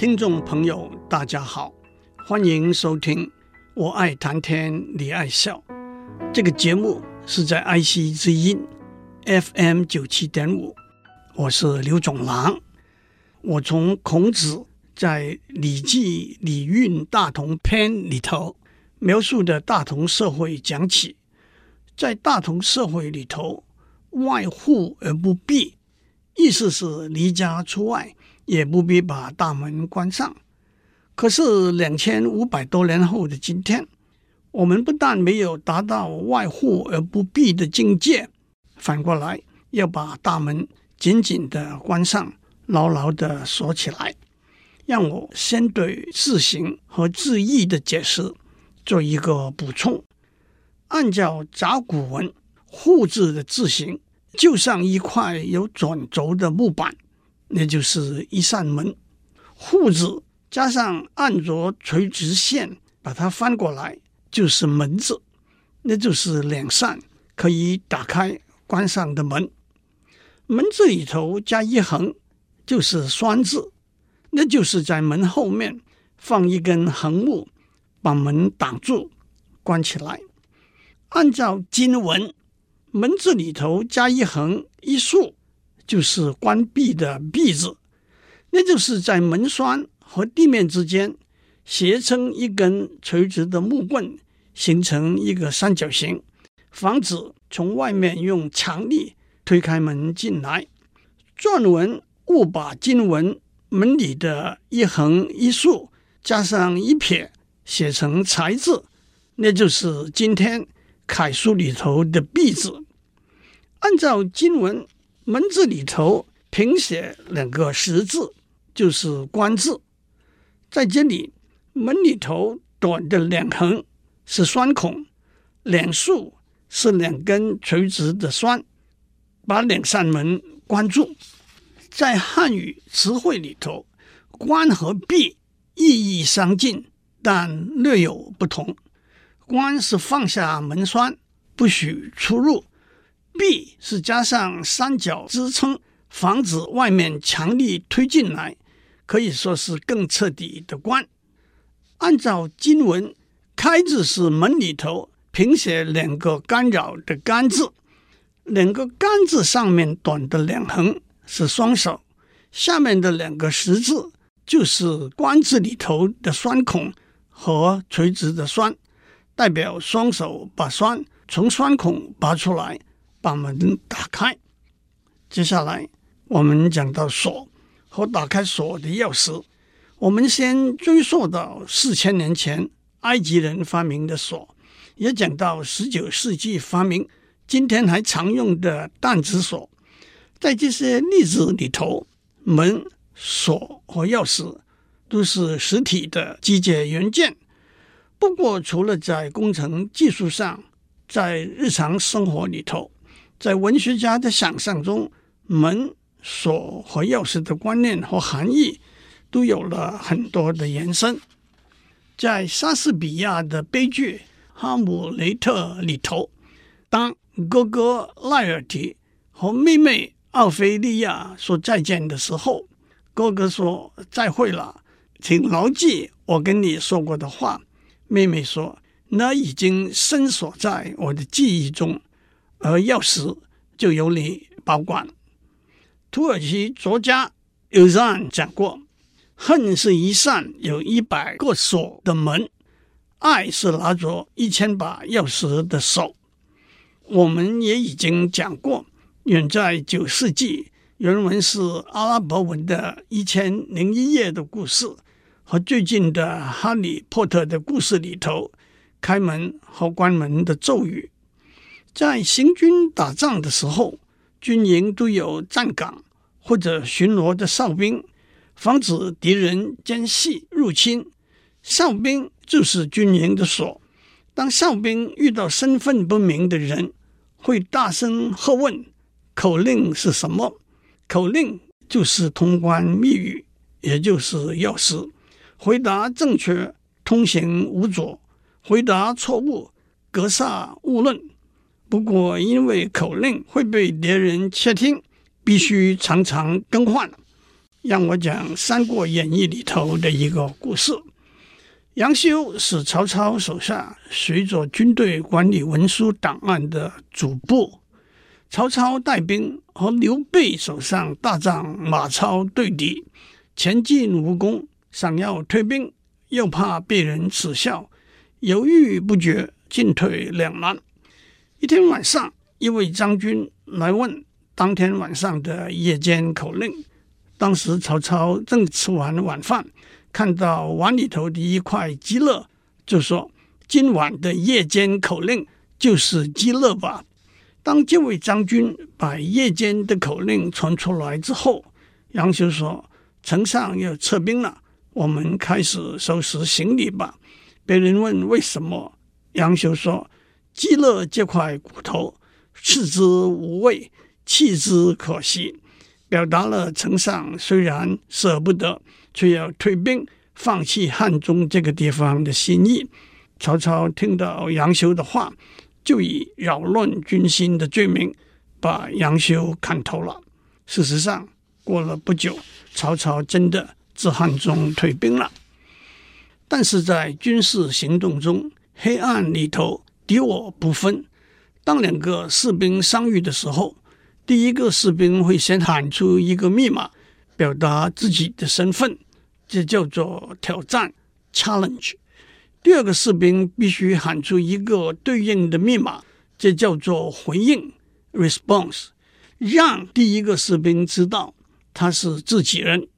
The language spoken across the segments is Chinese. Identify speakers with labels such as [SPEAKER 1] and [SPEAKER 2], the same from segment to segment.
[SPEAKER 1] 听众朋友，大家好，欢迎收听《我爱谈天，你爱笑》这个节目，是在爱惜之音 FM 九七点五。我是刘总郎。我从孔子在《礼记·礼运大同篇》里头描述的大同社会讲起，在大同社会里头，外户而不闭，意思是离家出外。也不必把大门关上。可是两千五百多年后的今天，我们不但没有达到外户而不闭的境界，反过来要把大门紧紧地关上，牢牢地锁起来。让我先对字形和字义的解释做一个补充。按照甲骨文“户”字的字形，就像一块有转轴的木板。那就是一扇门，户字加上按着垂直线把它翻过来，就是门字，那就是两扇可以打开关上的门。门字里头加一横，就是栓字，那就是在门后面放一根横木，把门挡住关起来。按照经文，门字里头加一横一竖。就是关闭的“闭”字，那就是在门栓和地面之间斜撑一根垂直的木棍，形成一个三角形，防止从外面用强力推开门进来。篆文误把金文门里的一横一竖加上一撇写成“财”字，那就是今天楷书里头的“闭”字。按照金文。门字里头平写两个十字，就是关字。在这里，门里头短的两横是栓孔，两竖是两根垂直的栓，把两扇门关住。在汉语词汇里头，关和闭意义相近，但略有不同。关是放下门栓，不许出入。闭是加上三角支撑，防止外面强力推进来，可以说是更彻底的关。按照金文，开字是门里头平写两个干扰的干字，两个干字上面短的两横是双手，下面的两个十字就是关字里头的栓孔和垂直的栓，代表双手把栓从栓孔拔出来。把门打开。接下来，我们讲到锁和打开锁的钥匙。我们先追溯到四千年前埃及人发明的锁，也讲到十九世纪发明，今天还常用的弹子锁。在这些例子里头，门、锁和钥匙都是实体的机械元件。不过，除了在工程技术上，在日常生活里头。在文学家的想象中，门、锁和钥匙的观念和含义都有了很多的延伸。在莎士比亚的悲剧《哈姆雷特》里头，当哥哥赖尔提和妹妹奥菲利亚说再见的时候，哥哥说：“再会了，请牢记我跟你说过的话。”妹妹说：“那已经深锁在我的记忆中。”而钥匙就由你保管。土耳其作家尤赞讲过：“恨是一扇有一百个锁的门，爱是拿着一千把钥匙的手。”我们也已经讲过，远在九世纪，原文是阿拉伯文的《一千零一夜》的故事，和最近的《哈利波特》的故事里头，开门和关门的咒语。在行军打仗的时候，军营都有站岗或者巡逻的哨兵，防止敌人奸细入侵。哨兵就是军营的锁。当哨兵遇到身份不明的人，会大声喝问：“口令是什么？”口令就是通关密语，也就是钥匙。回答正确，通行无阻；回答错误，格杀勿论。不过，因为口令会被别人窃听，必须常常更换。让我讲《三国演义》里头的一个故事。杨修是曹操手下随着军队管理文书档案的主簿。曹操带兵和刘备手上大将马超对敌，前进无功，想要退兵，又怕被人耻笑，犹豫不决，进退两难。一天晚上，一位将军来问当天晚上的夜间口令。当时曹操正吃完晚饭。看到碗里头的一块鸡肋，就说：“今晚的夜间口令就是鸡肋吧。”当这位将军把夜间的口令传出来之后，杨修说：“丞相要撤兵了，我们开始收拾行李吧。”别人问为什么，杨修说：“鸡肋这块骨头，吃之无味，弃之可惜。”表达了丞相虽然舍不得。却要退兵，放弃汉中这个地方的心意。曹操听到杨修的话，就以扰乱军心的罪名把杨修砍头了。事实上，过了不久，曹操真的自汉中退兵了。但是在军事行动中，黑暗里头敌我不分。当两个士兵相遇的时候，第一个士兵会先喊出一个密码。表达自己的身份，这叫做挑战 （challenge）。第二个士兵必须喊出一个对应的密码，这叫做回应 （response），让第一个士兵知道他是自己人。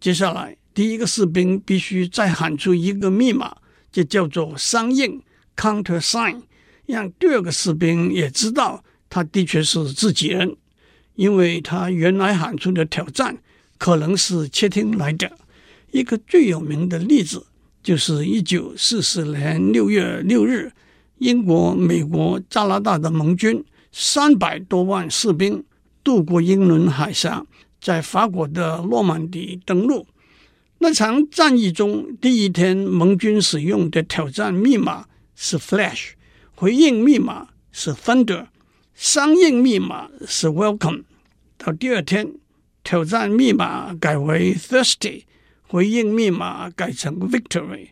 [SPEAKER 1] 接下来，第一个士兵必须再喊出一个密码，这叫做相应 （countersign），让第二个士兵也知道他的确是自己人，因为他原来喊出的挑战。可能是窃听来的。一个最有名的例子，就是一九四四年六月六日，英国、美国、加拿大的盟军三百多万士兵渡过英伦海峡，在法国的诺曼底登陆。那场战役中，第一天盟军使用的挑战密码是 Flash，回应密码是 Thunder，相应密码是 Welcome。到第二天。挑战密码改为 thirsty，回应密码改成 victory。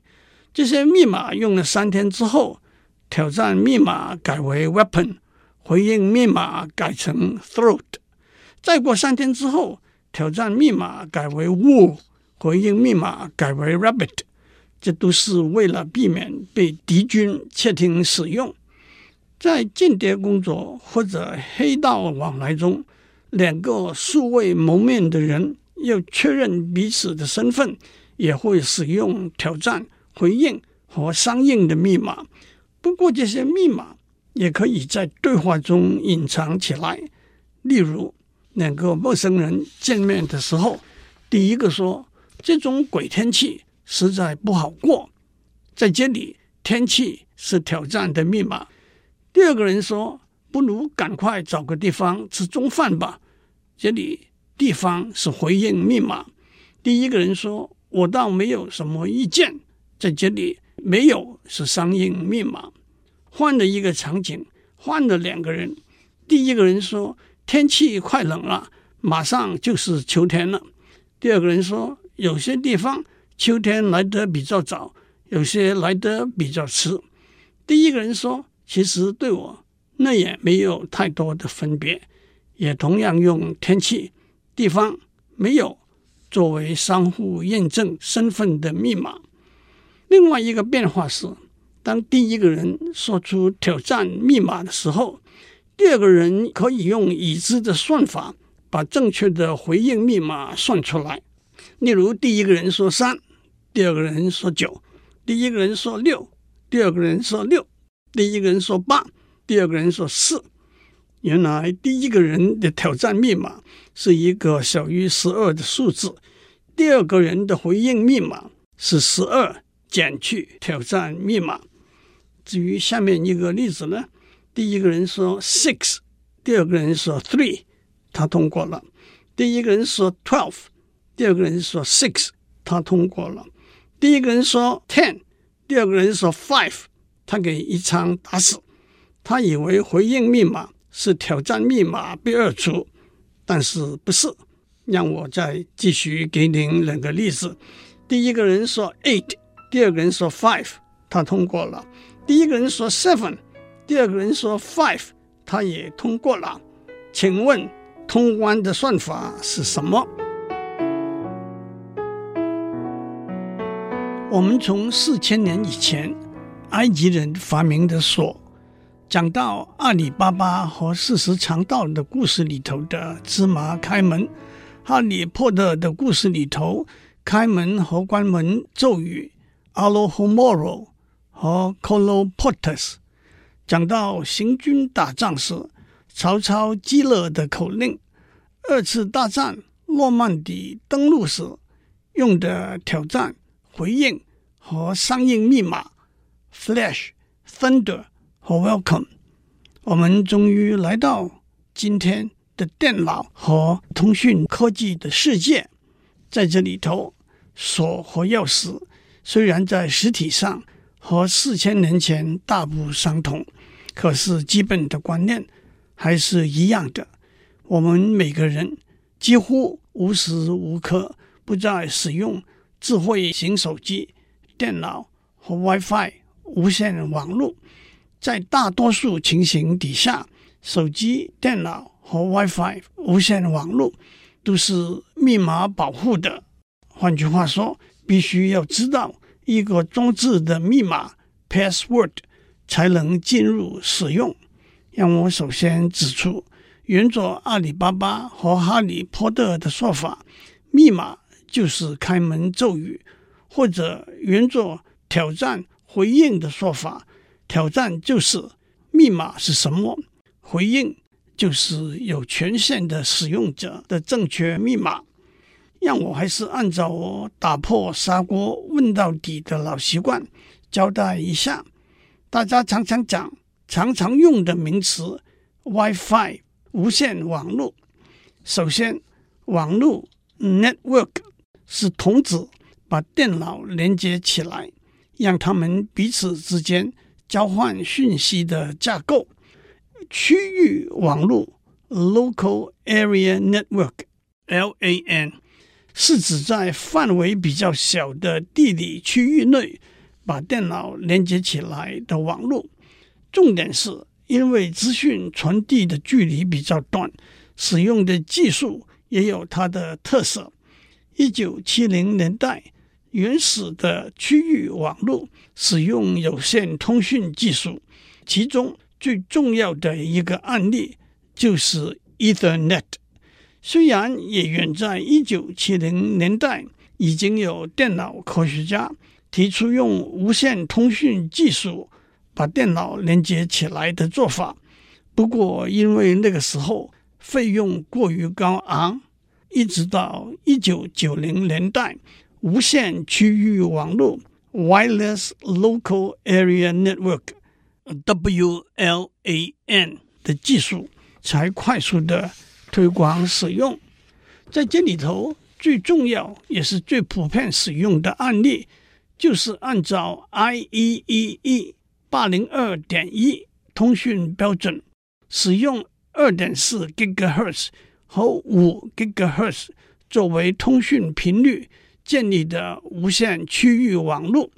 [SPEAKER 1] 这些密码用了三天之后，挑战密码改为 weapon，回应密码改成 throat。再过三天之后，挑战密码改为 wool，回应密码改为 rabbit。这都是为了避免被敌军窃听使用。在间谍工作或者黑道往来中。两个素未谋面的人要确认彼此的身份，也会使用挑战、回应和相应的密码。不过，这些密码也可以在对话中隐藏起来。例如，两个陌生人见面的时候，第一个说：“这种鬼天气实在不好过。”在这里，天气是挑战的密码。第二个人说：“不如赶快找个地方吃中饭吧。”这里地方是回应密码。第一个人说：“我倒没有什么意见。”在这里没有是相应密码。换了一个场景，换了两个人。第一个人说：“天气快冷了，马上就是秋天了。”第二个人说：“有些地方秋天来得比较早，有些来得比较迟。”第一个人说：“其实对我那也没有太多的分别。”也同样用天气、地方没有作为相互验证身份的密码。另外一个变化是，当第一个人说出挑战密码的时候，第二个人可以用已知的算法把正确的回应密码算出来。例如，第一个人说三，第二个人说九；第一个人说六，第二个人说六；第一个人说八，第二个人说四。原来第一个人的挑战密码是一个小于十二的数字，第二个人的回应密码是十二减去挑战密码。至于下面一个例子呢，第一个人说 six，第二个人说 three，他通过了；第一个人说 twelve，第二个人说 six，他通过了；第一个人说 ten，第二个人说 five，他给一枪打死。他以为回应密码。是挑战密码被二除，但是不是？让我再继续给您两个例子。第一个人说 eight，第二个人说 five，他通过了；第一个人说 seven，第二个人说 five，他也通过了。请问通关的算法是什么？我们从四千年以前埃及人发明的锁，讲到阿里巴巴和四十强盗的故事里头的芝麻开门，哈利波特的故事里头开门和关门咒语 Alohomora 和 Koloportus，讲到行军打仗时曹操饥饿的口令，二次大战诺曼底登陆时用的挑战。回应和相应密码，Flash、Thunder 和 Welcome，我们终于来到今天的电脑和通讯科技的世界。在这里头，锁和钥匙虽然在实体上和四千年前大不相同，可是基本的观念还是一样的。我们每个人几乎无时无刻不在使用。智慧型手机、电脑和 WiFi 无线网络，在大多数情形底下，手机、电脑和 WiFi 无线网络都是密码保护的。换句话说，必须要知道一个装置的密码 （password） 才能进入使用。让我首先指出，沿着阿里巴巴和哈利波特的说法，密码。就是开门咒语，或者原作挑战回应的说法。挑战就是密码是什么，回应就是有权限的使用者的正确密码。让我还是按照我打破砂锅问到底的老习惯交代一下。大家常常讲、常常用的名词 “WiFi” 无线网络。首先，网络 （network）。是同子把电脑连接起来，让他们彼此之间交换讯息的架构。区域网络 （Local Area Network，LAN） 是指在范围比较小的地理区域内把电脑连接起来的网络。重点是因为资讯传递的距离比较短，使用的技术也有它的特色。一九七零年代，原始的区域网络使用有线通讯技术，其中最重要的一个案例就是 Ethernet。虽然也远在一九七零年代，已经有电脑科学家提出用无线通讯技术把电脑连接起来的做法，不过因为那个时候费用过于高昂。一直到一九九零年代，无线区域网络 （Wireless Local Area Network，WLAN） 的技术才快速的推广使用。在这里头，最重要也是最普遍使用的案例，就是按照 IEEE 八零二点一通讯标准，使用二点四 GHz。和五 GHz 作为通讯频率建立的无线区域网络，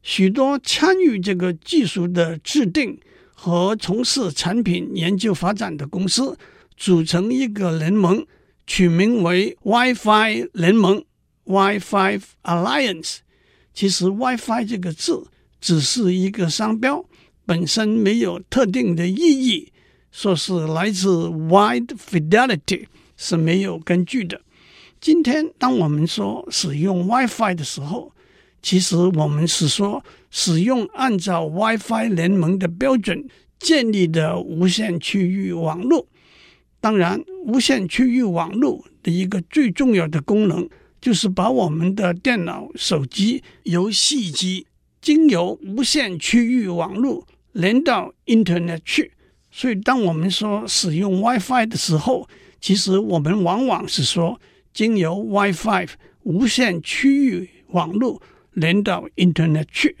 [SPEAKER 1] 许多参与这个技术的制定和从事产品研究发展的公司组成一个联盟，取名为 Wi-Fi 联盟 （Wi-Fi Alliance）。其实 “Wi-Fi” 这个字只是一个商标，本身没有特定的意义。说是来自 Wide Fidelity 是没有根据的。今天，当我们说使用 WiFi 的时候，其实我们是说使用按照 WiFi 联盟的标准建立的无线区域网络。当然，无线区域网络的一个最重要的功能，就是把我们的电脑、手机、游戏机经由无线区域网络连到 Internet 去。所以，当我们说使用 WiFi 的时候，其实我们往往是说经由 WiFi 无线区域网络连到 Internet 去。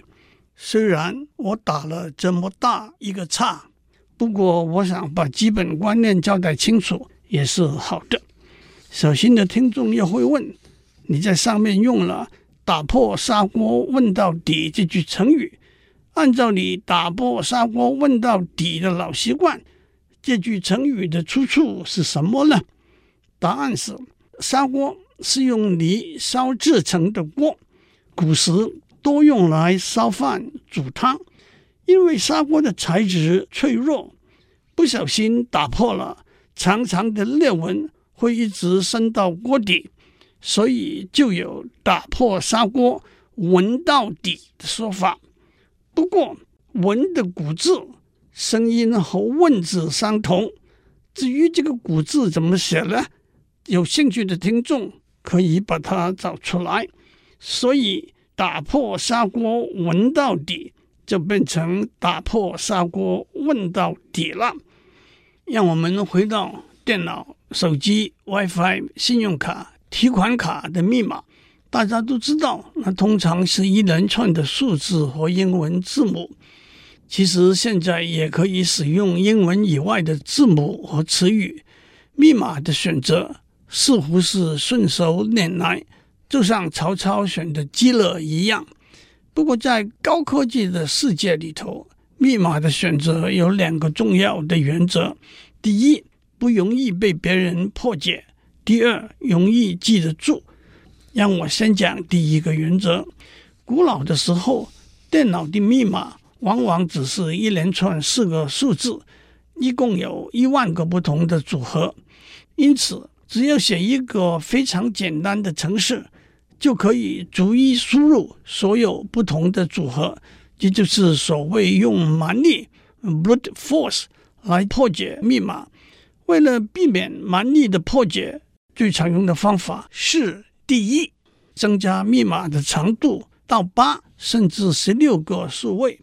[SPEAKER 1] 虽然我打了这么大一个岔，不过我想把基本观念交代清楚也是好的。小心的听众又会问：你在上面用了“打破砂锅问到底”这句成语，按照你打破砂锅问到底的老习惯，这句成语的出处是什么呢？答案是：砂锅是用泥烧制成的锅，古时多用来烧饭、煮汤。因为砂锅的材质脆弱，不小心打破了，长长的裂纹会一直伸到锅底，所以就有“打破砂锅问到底”的说法。不过“问”的古字声音和“问”字相同，至于这个古字怎么写呢？有兴趣的听众可以把它找出来。所以“打破砂锅问到底”。就变成打破砂锅问到底了。让我们回到电脑、手机、WiFi、信用卡、提款卡的密码，大家都知道，那通常是一连串的数字和英文字母。其实现在也可以使用英文以外的字母和词语。密码的选择似乎是顺手拈来，就像曹操选的鸡肋一样。不过，在高科技的世界里头，密码的选择有两个重要的原则：第一，不容易被别人破解；第二，容易记得住。让我先讲第一个原则。古老的时候，电脑的密码往往只是一连串四个数字，一共有一万个不同的组合，因此，只要写一个非常简单的程式。就可以逐一输入所有不同的组合，这就是所谓用蛮力 （brute force） 来破解密码。为了避免蛮力的破解，最常用的方法是：第一，增加密码的长度到八甚至十六个数位；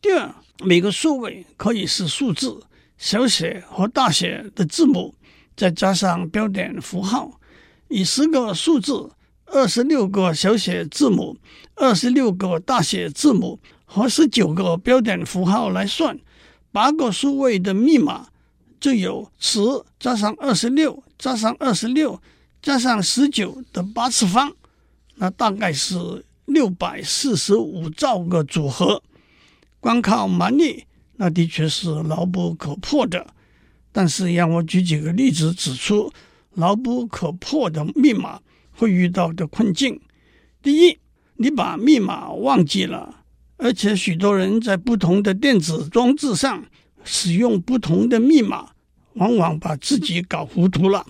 [SPEAKER 1] 第二，每个数位可以是数字、小写和大写的字母，再加上标点符号，以十个数字。二十六个小写字母，二十六个大写字母和十九个标点符号来算，八个数位的密码就有十加上二十六加上二十六加上十九的八次方，那大概是六百四十五兆个组合。光靠蛮力，那的确是牢不可破的。但是让我举几个例子指出牢不可破的密码。会遇到的困境：第一，你把密码忘记了，而且许多人在不同的电子装置上使用不同的密码，往往把自己搞糊涂了。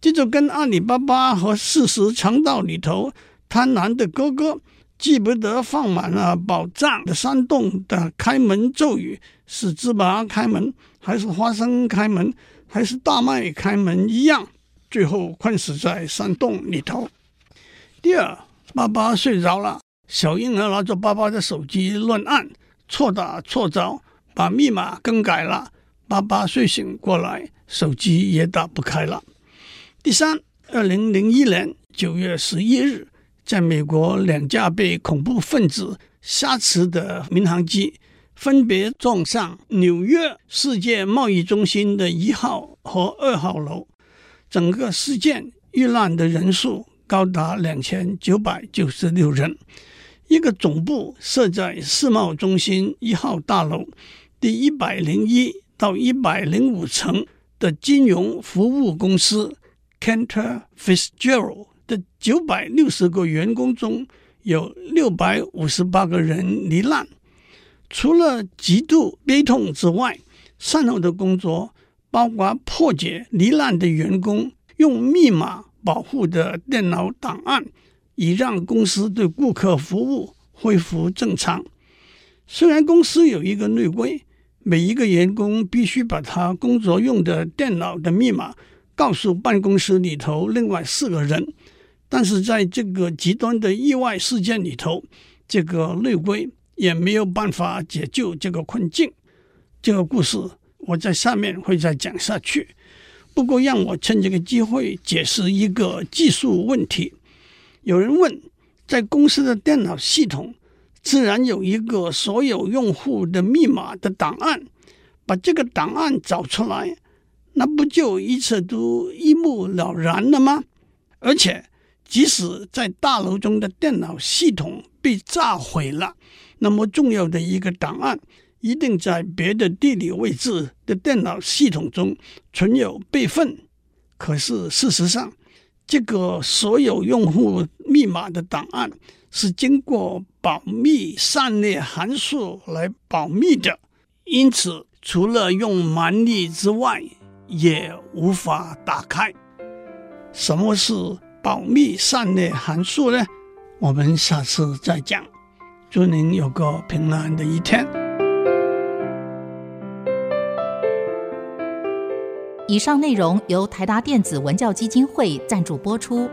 [SPEAKER 1] 这就跟阿里巴巴和四十强盗里头贪婪的哥哥记不得放满了宝藏的山洞的开门咒语是芝麻开门，还是花生开门，还是大麦开门一样。最后困死在山洞里头。第二，爸爸睡着了，小婴儿拿着爸爸的手机乱按，错打错着，把密码更改了。爸爸睡醒过来，手机也打不开了。第三，二零零一年九月十一日，在美国两架被恐怖分子挟持的民航机，分别撞上纽约世界贸易中心的一号和二号楼。整个事件遇难的人数高达两千九百九十六人。一个总部设在世贸中心一号大楼第一百零一到一百零五层的金融服务公司 Cantor Fitzgerald 的九百六十个员工中有六百五十八个人罹难。除了极度悲痛之外，善后的工作。包括破解罹难的员工用密码保护的电脑档案，以让公司对顾客服务恢复正常。虽然公司有一个内规，每一个员工必须把他工作用的电脑的密码告诉办公室里头另外四个人，但是在这个极端的意外事件里头，这个内鬼也没有办法解救这个困境。这个故事。我在下面会再讲下去，不过让我趁这个机会解释一个技术问题。有人问，在公司的电脑系统自然有一个所有用户的密码的档案，把这个档案找出来，那不就一切都一目了然了吗？而且，即使在大楼中的电脑系统被炸毁了，那么重要的一个档案一定在别的地理位置的电脑系统中存有备份。可是事实上，这个所有用户密码的档案是经过保密散列函数来保密的，因此除了用蛮力之外，也无法打开。什么是保密散列函数呢？我们下次再讲。祝您有个平安的一天。
[SPEAKER 2] 以上内容由台达电子文教基金会赞助播出。